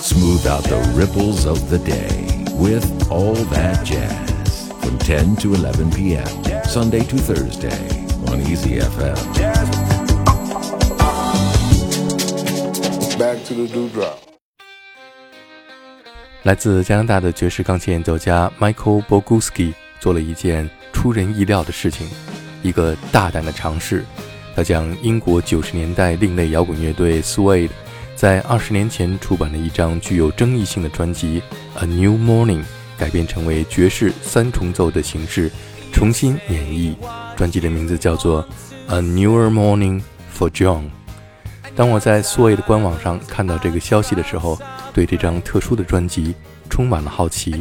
Smooth out the ripples of the day with All That Jazz from 10 to 11 p.m. Sunday to Thursday on Easy FM. Back to the dewdrop. 来自加拿大的爵士钢琴演奏家 Michael Boguski 做了一件出人意料的事情，一个大胆的尝试。他将英国九十年代另类摇滚乐队 Suede 在二十年前出版的一张具有争议性的专辑《A New Morning》改编成为爵士三重奏的形式，重新演绎。专辑的名字叫做《A Newer Morning for John》。当我在 Suede 官网上看到这个消息的时候，对这张特殊的专辑充满了好奇。《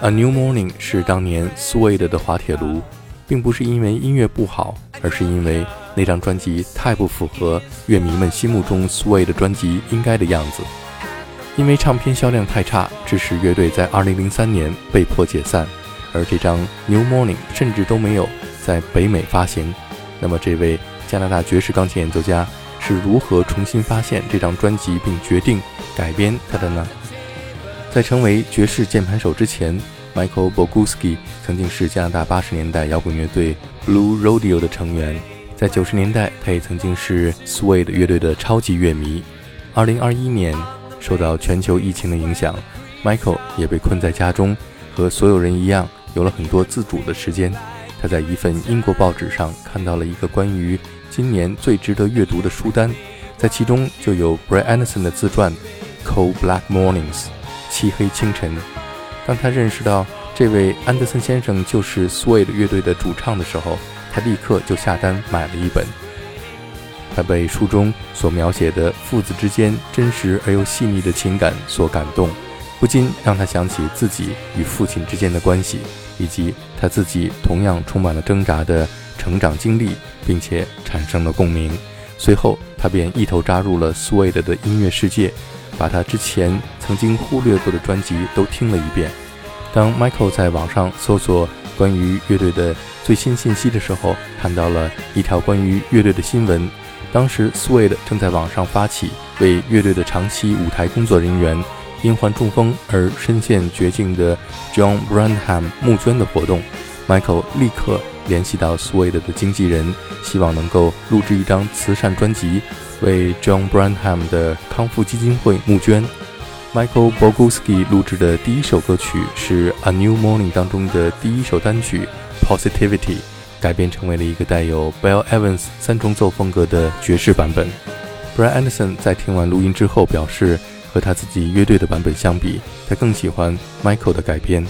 A New Morning》是当年 Suede 的滑铁卢，并不是因为音乐不好，而是因为。那张专辑太不符合乐迷们心目中 Sway 的专辑应该的样子，因为唱片销量太差，致使乐队在2003年被迫解散，而这张 New Morning 甚至都没有在北美发行。那么，这位加拿大爵士钢琴演奏家是如何重新发现这张专辑并决定改编它的呢？在成为爵士键盘手之前，Michael Boguski 曾经是加拿大80年代摇滚乐队 Blue Rodeo 的成员。在九十年代，他也曾经是 Suede 乐队的超级乐迷。二零二一年，受到全球疫情的影响，Michael 也被困在家中，和所有人一样，有了很多自主的时间。他在一份英国报纸上看到了一个关于今年最值得阅读的书单，在其中就有 Brian Anderson 的自传《Cold Black Mornings》漆黑清晨。当他认识到这位安德森先生就是 Suede 乐队的主唱的时候，他立刻就下单买了一本。他被书中所描写的父子之间真实而又细腻的情感所感动，不禁让他想起自己与父亲之间的关系，以及他自己同样充满了挣扎的成长经历，并且产生了共鸣。随后，他便一头扎入了 Suede 的音乐世界，把他之前曾经忽略过的专辑都听了一遍。当 Michael 在网上搜索关于乐队的，最新信息的时候，看到了一条关于乐队的新闻。当时，Suede 正在网上发起为乐队的长期舞台工作人员因患中风而身陷绝境的 John Branham 募捐的活动。Michael 立刻联系到 Suede 的经纪人，希望能够录制一张慈善专辑，为 John Branham 的康复基金会募捐。Michael Boguski 录制的第一首歌曲是《A New Morning》当中的第一首单曲。Positivity 改编成为了一个带有 Bill Evans 三重奏风格的爵士版本。Brian Anderson 在听完录音之后表示，和他自己乐队的版本相比，他更喜欢 Michael 的改编。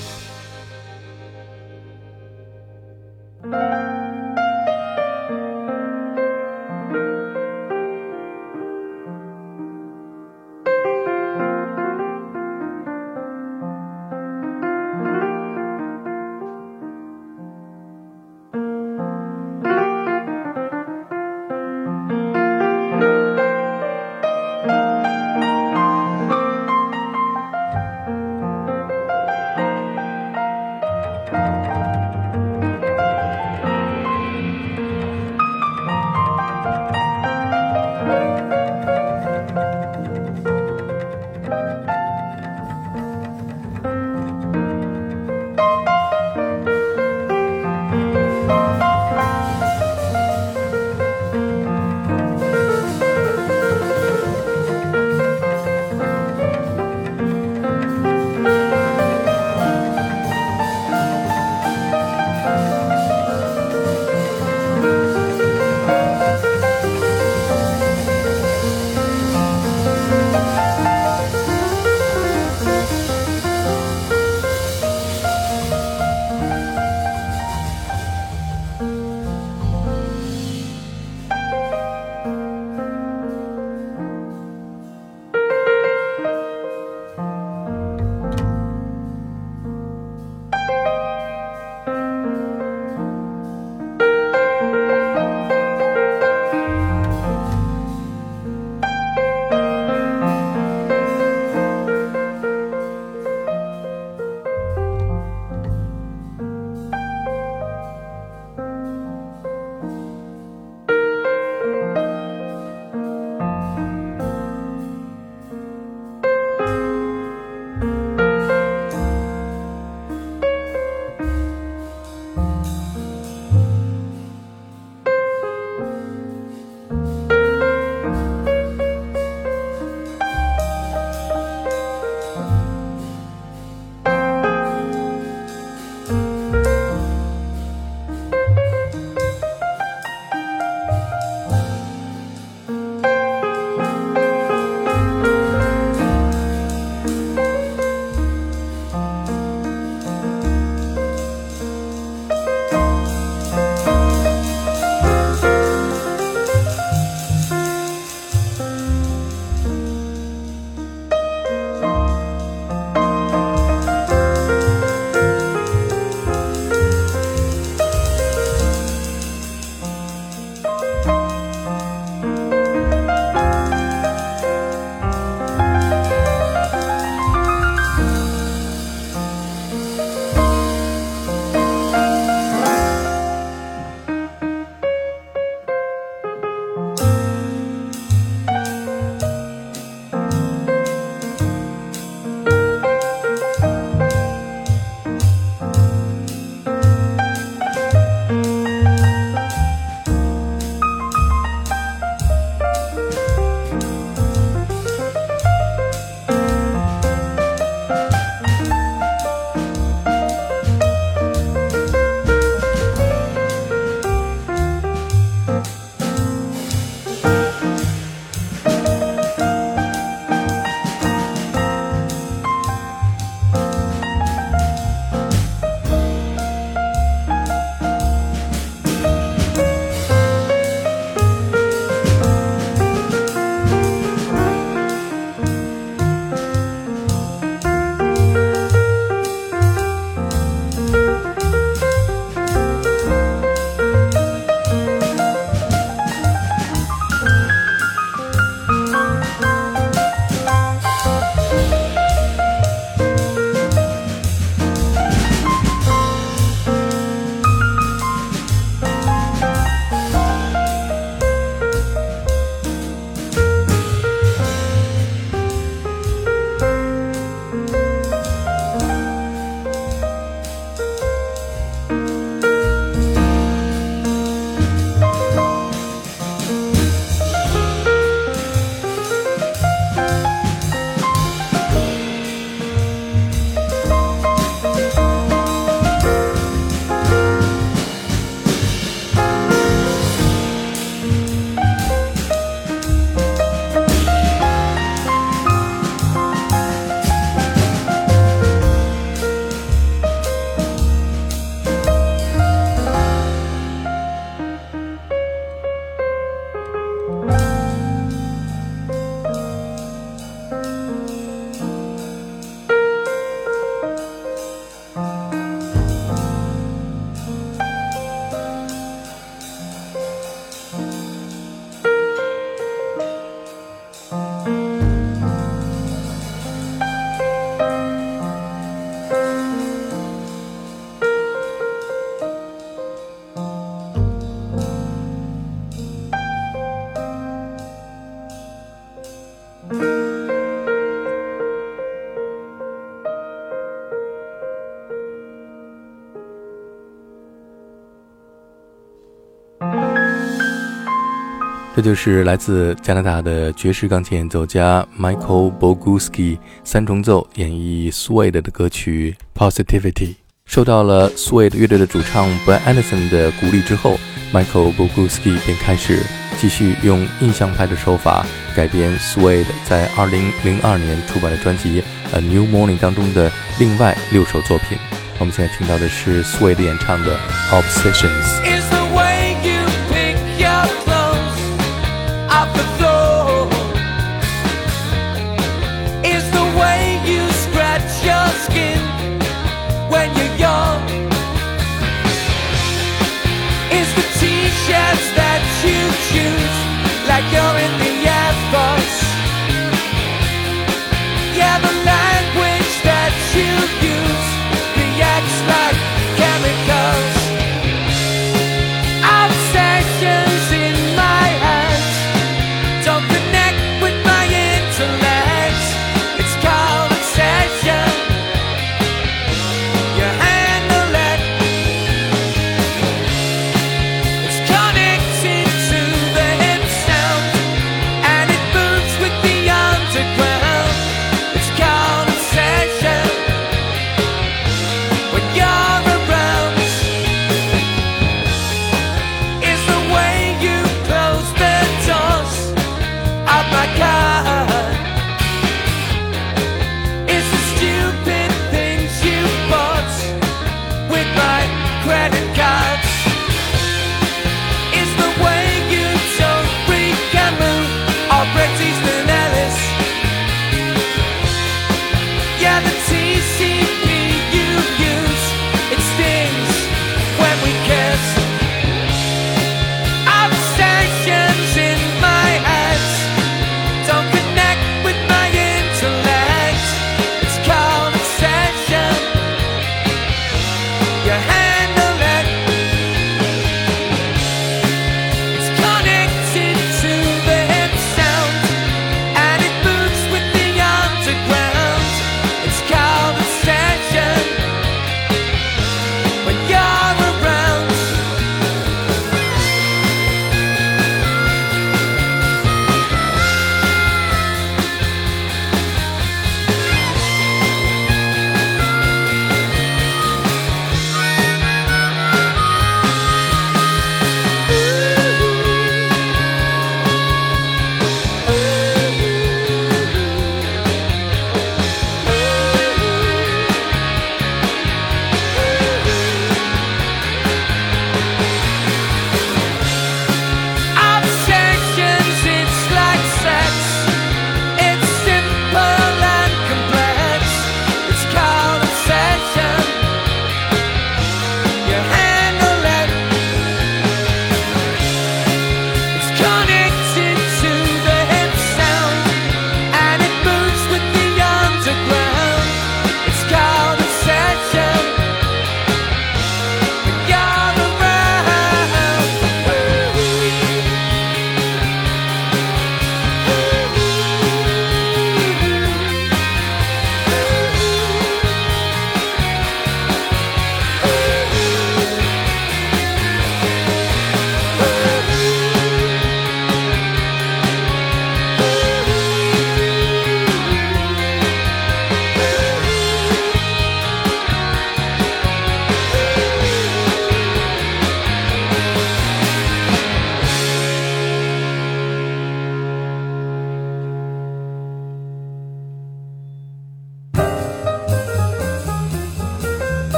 这就是来自加拿大的爵士钢琴演奏家 Michael Boguski 三重奏演绎 Suede 的歌曲 Positivity。受到了 Suede 乐队的主唱 Brian Anderson 的鼓励之后，Michael Boguski 便开始继续用印象派的手法改编 Suede 在2002年出版的专辑《A New Morning》当中的另外六首作品。我们现在听到的是 Suede 演唱的 Obsessions。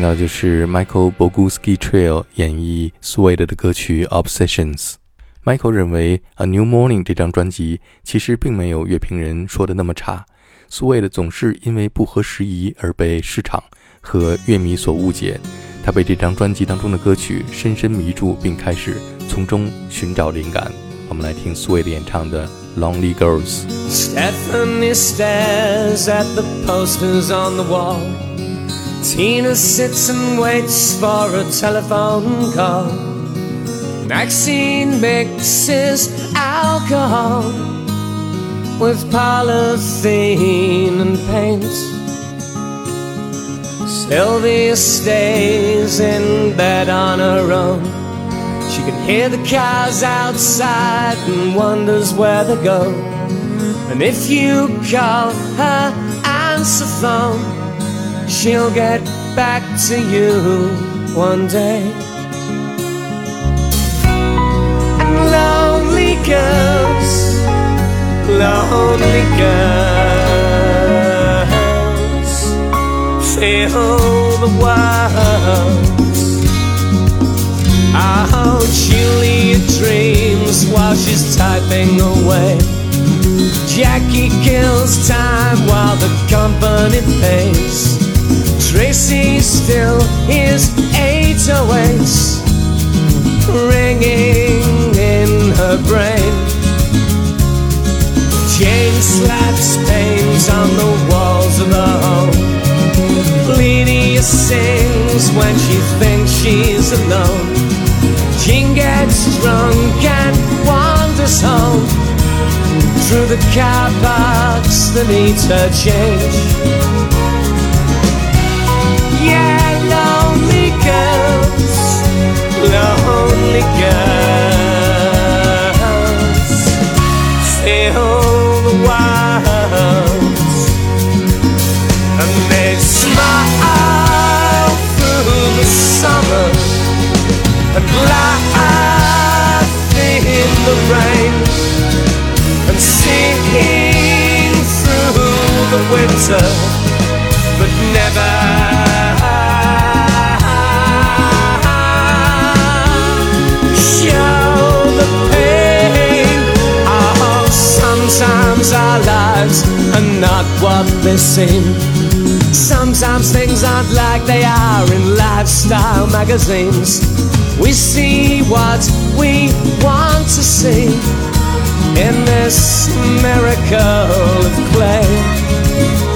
听到就是 Michael Boguski Trail 演绎 Suede 的歌曲 Obsessions。Michael 认为《A New Morning》这张专辑其实并没有乐评人说的那么差。Suede 总是因为不合时宜而被市场和乐迷所误解。他被这张专辑当中的歌曲深深迷住，并开始从中寻找灵感。我们来听 Suede 演唱的《Lonely Girls》。Stephanie stares at the posters on the wall. Tina sits and waits for a telephone call. Maxine mixes alcohol with polythene and paint. Sylvia stays in bed on her own. She can hear the cars outside and wonders where they go. And if you call her answer phone, she'll get back to you one day. And lonely girls, lonely girls, fill the world. Oh, Julia dreams while she's typing away. Jackie kills time while the company pays. Tracy still hears 808s ringing in her brain. Jane slaps paint on the walls of the home. Lydia sings when she thinks she's alone. Jean gets drunk and wanders home through the car parks that needs her change. Lonely girls, fill the world, and they smile through the summer. And laugh in the rain. And sing through the winter, not what they seem. Sometimes things aren't like they are in lifestyle magazines. We see what we want to see in this miracle of clay.